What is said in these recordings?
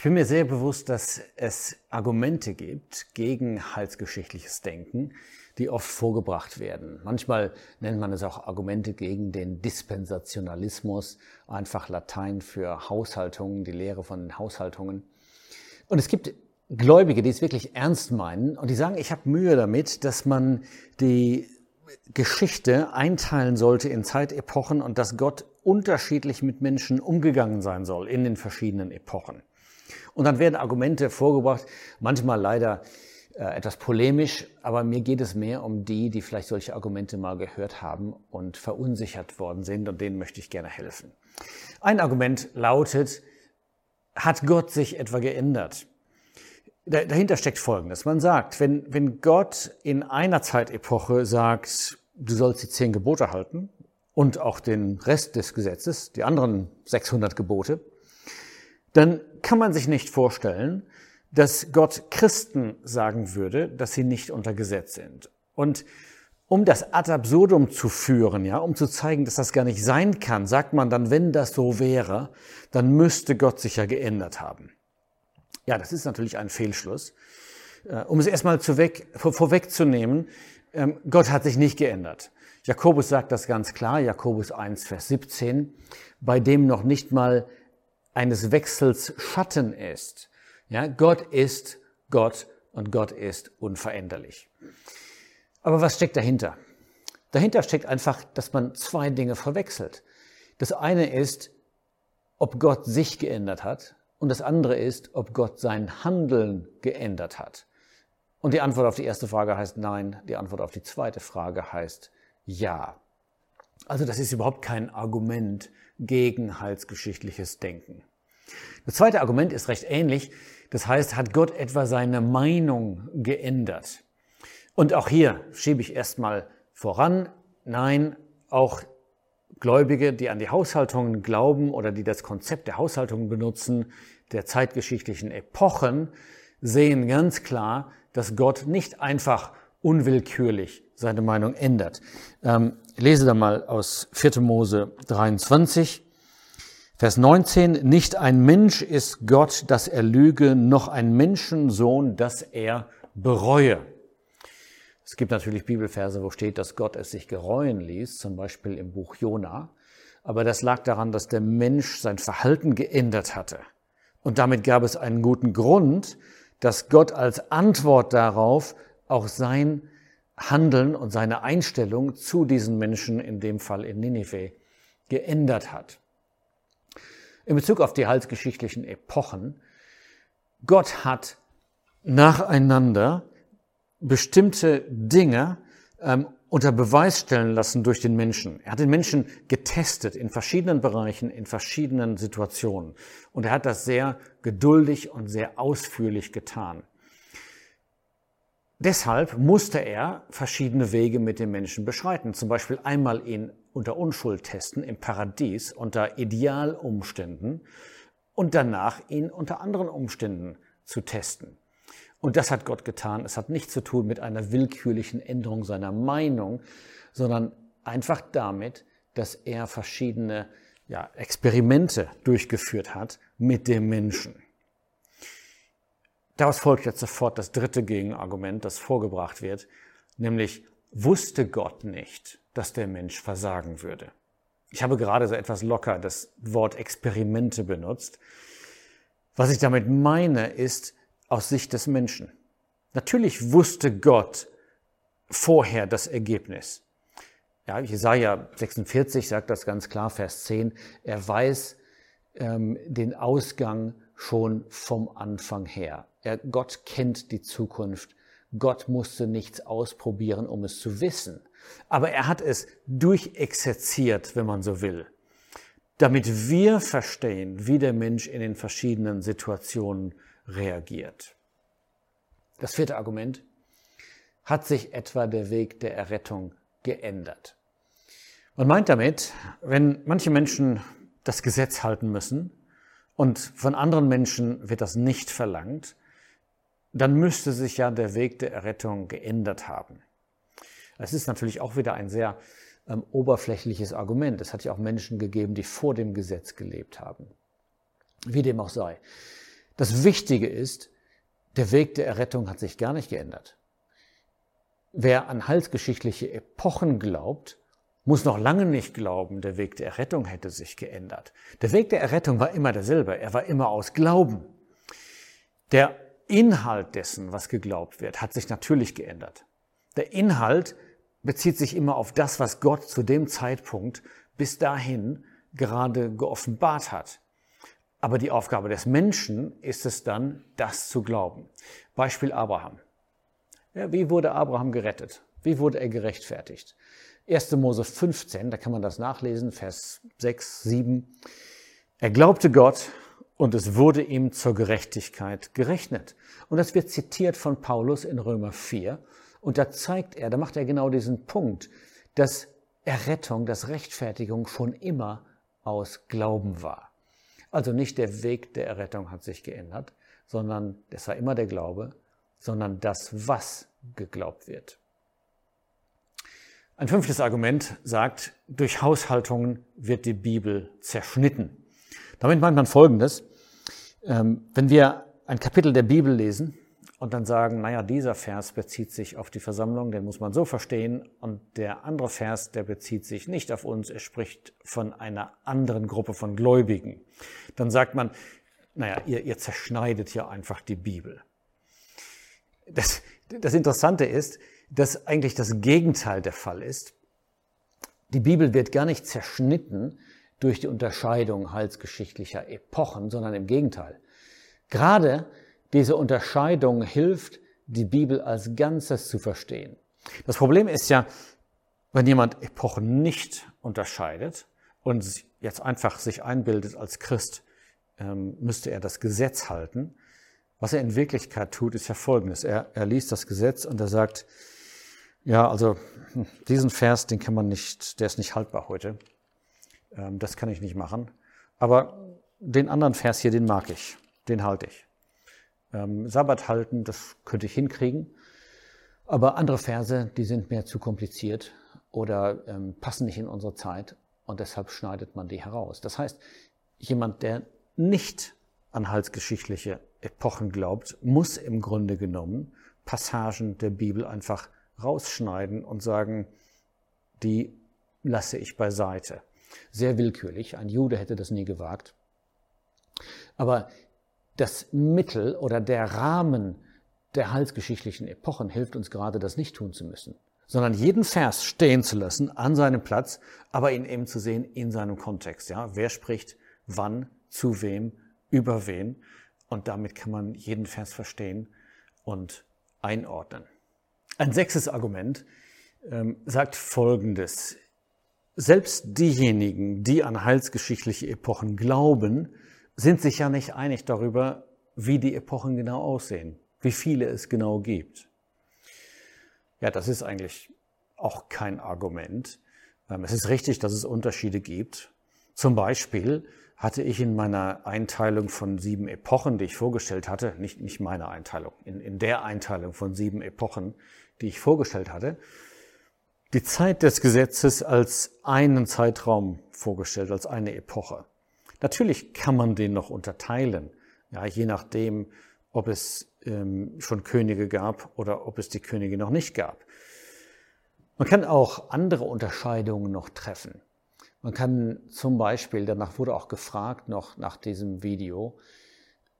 Ich bin mir sehr bewusst, dass es Argumente gibt gegen heilsgeschichtliches Denken, die oft vorgebracht werden. Manchmal nennt man es auch Argumente gegen den Dispensationalismus, einfach Latein für Haushaltungen, die Lehre von den Haushaltungen. Und es gibt Gläubige, die es wirklich ernst meinen und die sagen, ich habe Mühe damit, dass man die Geschichte einteilen sollte in Zeitepochen und dass Gott unterschiedlich mit Menschen umgegangen sein soll in den verschiedenen Epochen. Und dann werden Argumente vorgebracht, manchmal leider äh, etwas polemisch, aber mir geht es mehr um die, die vielleicht solche Argumente mal gehört haben und verunsichert worden sind und denen möchte ich gerne helfen. Ein Argument lautet, hat Gott sich etwa geändert? Dahinter steckt Folgendes. Man sagt, wenn, wenn Gott in einer Zeitepoche sagt, du sollst die zehn Gebote halten und auch den Rest des Gesetzes, die anderen 600 Gebote, dann kann man sich nicht vorstellen, dass Gott Christen sagen würde, dass sie nicht unter Gesetz sind. Und um das ad absurdum zu führen, ja, um zu zeigen, dass das gar nicht sein kann, sagt man dann, wenn das so wäre, dann müsste Gott sich ja geändert haben. Ja, das ist natürlich ein Fehlschluss. Äh, um es erstmal zu weg, vorwegzunehmen, ähm, Gott hat sich nicht geändert. Jakobus sagt das ganz klar, Jakobus 1, Vers 17, bei dem noch nicht mal eines Wechsels Schatten ist. Ja, Gott ist Gott und Gott ist unveränderlich. Aber was steckt dahinter? Dahinter steckt einfach, dass man zwei Dinge verwechselt. Das eine ist, ob Gott sich geändert hat und das andere ist, ob Gott sein Handeln geändert hat. Und die Antwort auf die erste Frage heißt nein, die Antwort auf die zweite Frage heißt ja. Also das ist überhaupt kein Argument gegen heilsgeschichtliches Denken. Das zweite Argument ist recht ähnlich. Das heißt, hat Gott etwa seine Meinung geändert? Und auch hier schiebe ich erstmal voran, nein, auch Gläubige, die an die Haushaltungen glauben oder die das Konzept der Haushaltungen benutzen, der zeitgeschichtlichen Epochen, sehen ganz klar, dass Gott nicht einfach unwillkürlich seine Meinung ändert. Ähm, lese da mal aus 4. Mose 23. Vers 19, nicht ein Mensch ist Gott, dass er lüge, noch ein Menschensohn, dass er bereue. Es gibt natürlich Bibelverse, wo steht, dass Gott es sich gereuen ließ, zum Beispiel im Buch Jona. Aber das lag daran, dass der Mensch sein Verhalten geändert hatte. Und damit gab es einen guten Grund, dass Gott als Antwort darauf auch sein Handeln und seine Einstellung zu diesen Menschen, in dem Fall in Ninive, geändert hat in Bezug auf die heilsgeschichtlichen Epochen, Gott hat nacheinander bestimmte Dinge ähm, unter Beweis stellen lassen durch den Menschen. Er hat den Menschen getestet in verschiedenen Bereichen, in verschiedenen Situationen. Und er hat das sehr geduldig und sehr ausführlich getan. Deshalb musste er verschiedene Wege mit dem Menschen beschreiten. Zum Beispiel einmal ihn unter Unschuld testen im Paradies unter Idealumständen und danach ihn unter anderen Umständen zu testen. Und das hat Gott getan. Es hat nichts zu tun mit einer willkürlichen Änderung seiner Meinung, sondern einfach damit, dass er verschiedene ja, Experimente durchgeführt hat mit dem Menschen. Daraus folgt jetzt sofort das dritte Gegenargument, das vorgebracht wird, nämlich wusste Gott nicht, dass der Mensch versagen würde. Ich habe gerade so etwas locker das Wort Experimente benutzt. Was ich damit meine, ist aus Sicht des Menschen. Natürlich wusste Gott vorher das Ergebnis. Ja, Jesaja 46 sagt das ganz klar, Vers 10. Er weiß ähm, den Ausgang schon vom Anfang her. Er, Gott kennt die Zukunft. Gott musste nichts ausprobieren, um es zu wissen. Aber er hat es durchexerziert, wenn man so will, damit wir verstehen, wie der Mensch in den verschiedenen Situationen reagiert. Das vierte Argument. Hat sich etwa der Weg der Errettung geändert? Man meint damit, wenn manche Menschen das Gesetz halten müssen und von anderen Menschen wird das nicht verlangt, dann müsste sich ja der Weg der Errettung geändert haben. Es ist natürlich auch wieder ein sehr ähm, oberflächliches Argument. Es hat ja auch Menschen gegeben, die vor dem Gesetz gelebt haben. Wie dem auch sei. Das Wichtige ist, der Weg der Errettung hat sich gar nicht geändert. Wer an heilsgeschichtliche Epochen glaubt, muss noch lange nicht glauben, der Weg der Errettung hätte sich geändert. Der Weg der Errettung war immer derselbe, er war immer aus Glauben. Der Inhalt dessen, was geglaubt wird, hat sich natürlich geändert. Der Inhalt bezieht sich immer auf das, was Gott zu dem Zeitpunkt bis dahin gerade geoffenbart hat. Aber die Aufgabe des Menschen ist es dann, das zu glauben. Beispiel Abraham. Ja, wie wurde Abraham gerettet? Wie wurde er gerechtfertigt? 1. Mose 15, da kann man das nachlesen, Vers 6, 7. Er glaubte Gott und es wurde ihm zur Gerechtigkeit gerechnet. Und das wird zitiert von Paulus in Römer 4. Und da zeigt er, da macht er genau diesen Punkt, dass Errettung, dass Rechtfertigung schon immer aus Glauben war. Also nicht der Weg der Errettung hat sich geändert, sondern es war immer der Glaube, sondern das, was geglaubt wird. Ein fünftes Argument sagt, durch Haushaltungen wird die Bibel zerschnitten. Damit meint man Folgendes. Ähm, wenn wir ein Kapitel der Bibel lesen und dann sagen, naja, dieser Vers bezieht sich auf die Versammlung, den muss man so verstehen, und der andere Vers, der bezieht sich nicht auf uns, er spricht von einer anderen Gruppe von Gläubigen, dann sagt man, naja, ihr, ihr zerschneidet ja einfach die Bibel. Das, das Interessante ist, dass eigentlich das Gegenteil der Fall ist. Die Bibel wird gar nicht zerschnitten durch die Unterscheidung heilsgeschichtlicher Epochen, sondern im Gegenteil. Gerade diese Unterscheidung hilft, die Bibel als Ganzes zu verstehen. Das Problem ist ja, wenn jemand Epochen nicht unterscheidet und jetzt einfach sich einbildet als Christ, ähm, müsste er das Gesetz halten. Was er in Wirklichkeit tut, ist ja Folgendes. Er, er liest das Gesetz und er sagt, ja, also hm, diesen Vers, den kann man nicht, der ist nicht haltbar heute. Ähm, das kann ich nicht machen. Aber den anderen Vers hier, den mag ich, den halte ich. Ähm, Sabbat halten, das könnte ich hinkriegen. Aber andere Verse, die sind mir zu kompliziert oder ähm, passen nicht in unsere Zeit und deshalb schneidet man die heraus. Das heißt, jemand, der nicht an heilsgeschichtliche Epochen glaubt, muss im Grunde genommen Passagen der Bibel einfach rausschneiden und sagen, die lasse ich beiseite. Sehr willkürlich, ein Jude hätte das nie gewagt. Aber das Mittel oder der Rahmen der heilsgeschichtlichen Epochen hilft uns gerade, das nicht tun zu müssen, sondern jeden Vers stehen zu lassen an seinem Platz, aber ihn eben zu sehen in seinem Kontext. Ja, wer spricht wann, zu wem, über wen? Und damit kann man jeden Vers verstehen und einordnen. Ein sechstes Argument ähm, sagt Folgendes. Selbst diejenigen, die an heilsgeschichtliche Epochen glauben, sind sich ja nicht einig darüber, wie die Epochen genau aussehen, wie viele es genau gibt. Ja, das ist eigentlich auch kein Argument. Ähm, es ist richtig, dass es Unterschiede gibt. Zum Beispiel hatte ich in meiner Einteilung von sieben Epochen, die ich vorgestellt hatte, nicht, nicht meine Einteilung, in, in der Einteilung von sieben Epochen, die ich vorgestellt hatte, die Zeit des Gesetzes als einen Zeitraum vorgestellt, als eine Epoche. Natürlich kann man den noch unterteilen, ja, je nachdem, ob es ähm, schon Könige gab oder ob es die Könige noch nicht gab. Man kann auch andere Unterscheidungen noch treffen. Man kann zum Beispiel, danach wurde auch gefragt, noch nach diesem Video,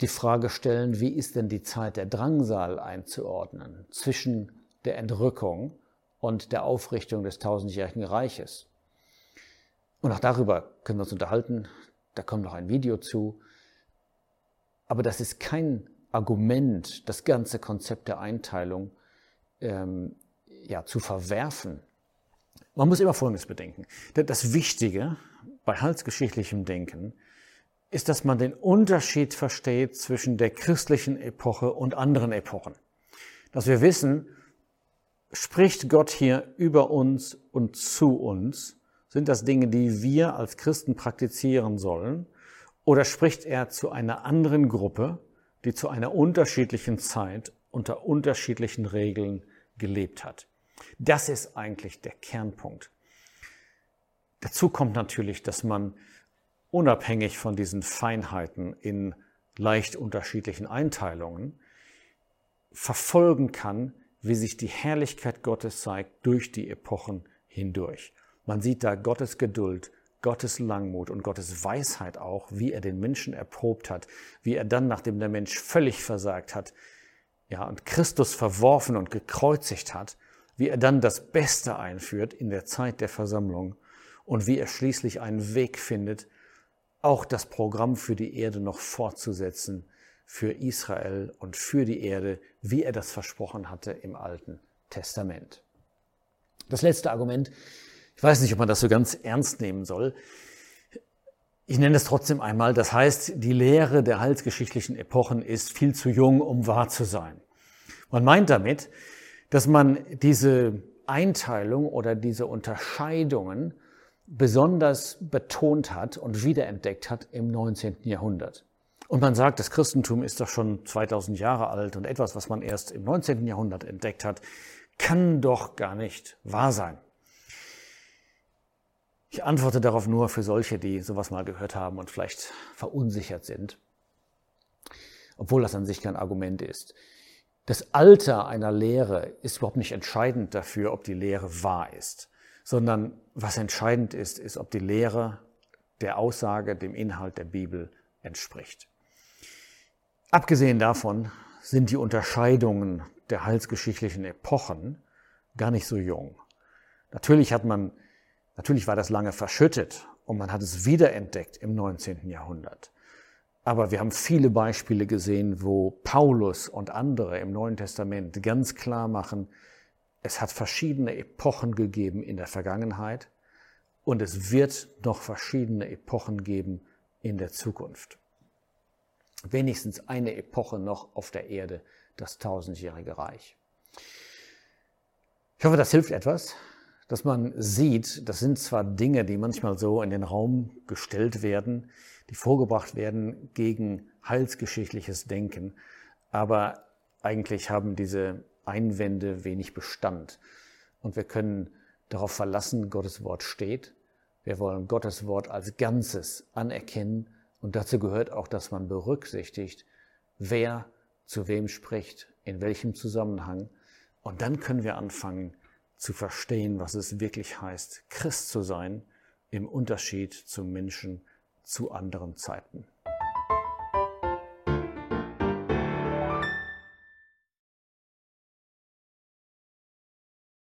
die Frage stellen, wie ist denn die Zeit der Drangsal einzuordnen zwischen der Entrückung und der Aufrichtung des tausendjährigen Reiches. Und auch darüber können wir uns unterhalten. Da kommt noch ein Video zu. Aber das ist kein Argument, das ganze Konzept der Einteilung ähm, ja, zu verwerfen. Man muss immer Folgendes bedenken. Das Wichtige bei halsgeschichtlichem Denken ist, dass man den Unterschied versteht zwischen der christlichen Epoche und anderen Epochen. Dass wir wissen, Spricht Gott hier über uns und zu uns? Sind das Dinge, die wir als Christen praktizieren sollen? Oder spricht er zu einer anderen Gruppe, die zu einer unterschiedlichen Zeit unter unterschiedlichen Regeln gelebt hat? Das ist eigentlich der Kernpunkt. Dazu kommt natürlich, dass man unabhängig von diesen Feinheiten in leicht unterschiedlichen Einteilungen verfolgen kann, wie sich die Herrlichkeit Gottes zeigt durch die Epochen hindurch. Man sieht da Gottes Geduld, Gottes Langmut und Gottes Weisheit auch, wie er den Menschen erprobt hat, wie er dann, nachdem der Mensch völlig versagt hat, ja, und Christus verworfen und gekreuzigt hat, wie er dann das Beste einführt in der Zeit der Versammlung und wie er schließlich einen Weg findet, auch das Programm für die Erde noch fortzusetzen, für Israel und für die Erde, wie er das versprochen hatte im Alten Testament. Das letzte Argument, ich weiß nicht, ob man das so ganz ernst nehmen soll. Ich nenne es trotzdem einmal. Das heißt, die Lehre der heilsgeschichtlichen Epochen ist viel zu jung, um wahr zu sein. Man meint damit, dass man diese Einteilung oder diese Unterscheidungen besonders betont hat und wiederentdeckt hat im 19. Jahrhundert. Und man sagt, das Christentum ist doch schon 2000 Jahre alt und etwas, was man erst im 19. Jahrhundert entdeckt hat, kann doch gar nicht wahr sein. Ich antworte darauf nur für solche, die sowas mal gehört haben und vielleicht verunsichert sind, obwohl das an sich kein Argument ist. Das Alter einer Lehre ist überhaupt nicht entscheidend dafür, ob die Lehre wahr ist sondern was entscheidend ist, ist, ob die Lehre der Aussage, dem Inhalt der Bibel entspricht. Abgesehen davon sind die Unterscheidungen der heilsgeschichtlichen Epochen gar nicht so jung. Natürlich hat man, natürlich war das lange verschüttet und man hat es wiederentdeckt im 19. Jahrhundert. Aber wir haben viele Beispiele gesehen, wo Paulus und andere im Neuen Testament ganz klar machen, es hat verschiedene Epochen gegeben in der Vergangenheit und es wird noch verschiedene Epochen geben in der Zukunft. Wenigstens eine Epoche noch auf der Erde, das tausendjährige Reich. Ich hoffe, das hilft etwas, dass man sieht, das sind zwar Dinge, die manchmal so in den Raum gestellt werden, die vorgebracht werden gegen heilsgeschichtliches Denken, aber eigentlich haben diese Einwände wenig Bestand. Und wir können darauf verlassen, Gottes Wort steht. Wir wollen Gottes Wort als Ganzes anerkennen. Und dazu gehört auch, dass man berücksichtigt, wer zu wem spricht, in welchem Zusammenhang. Und dann können wir anfangen zu verstehen, was es wirklich heißt, Christ zu sein im Unterschied zum Menschen zu anderen Zeiten.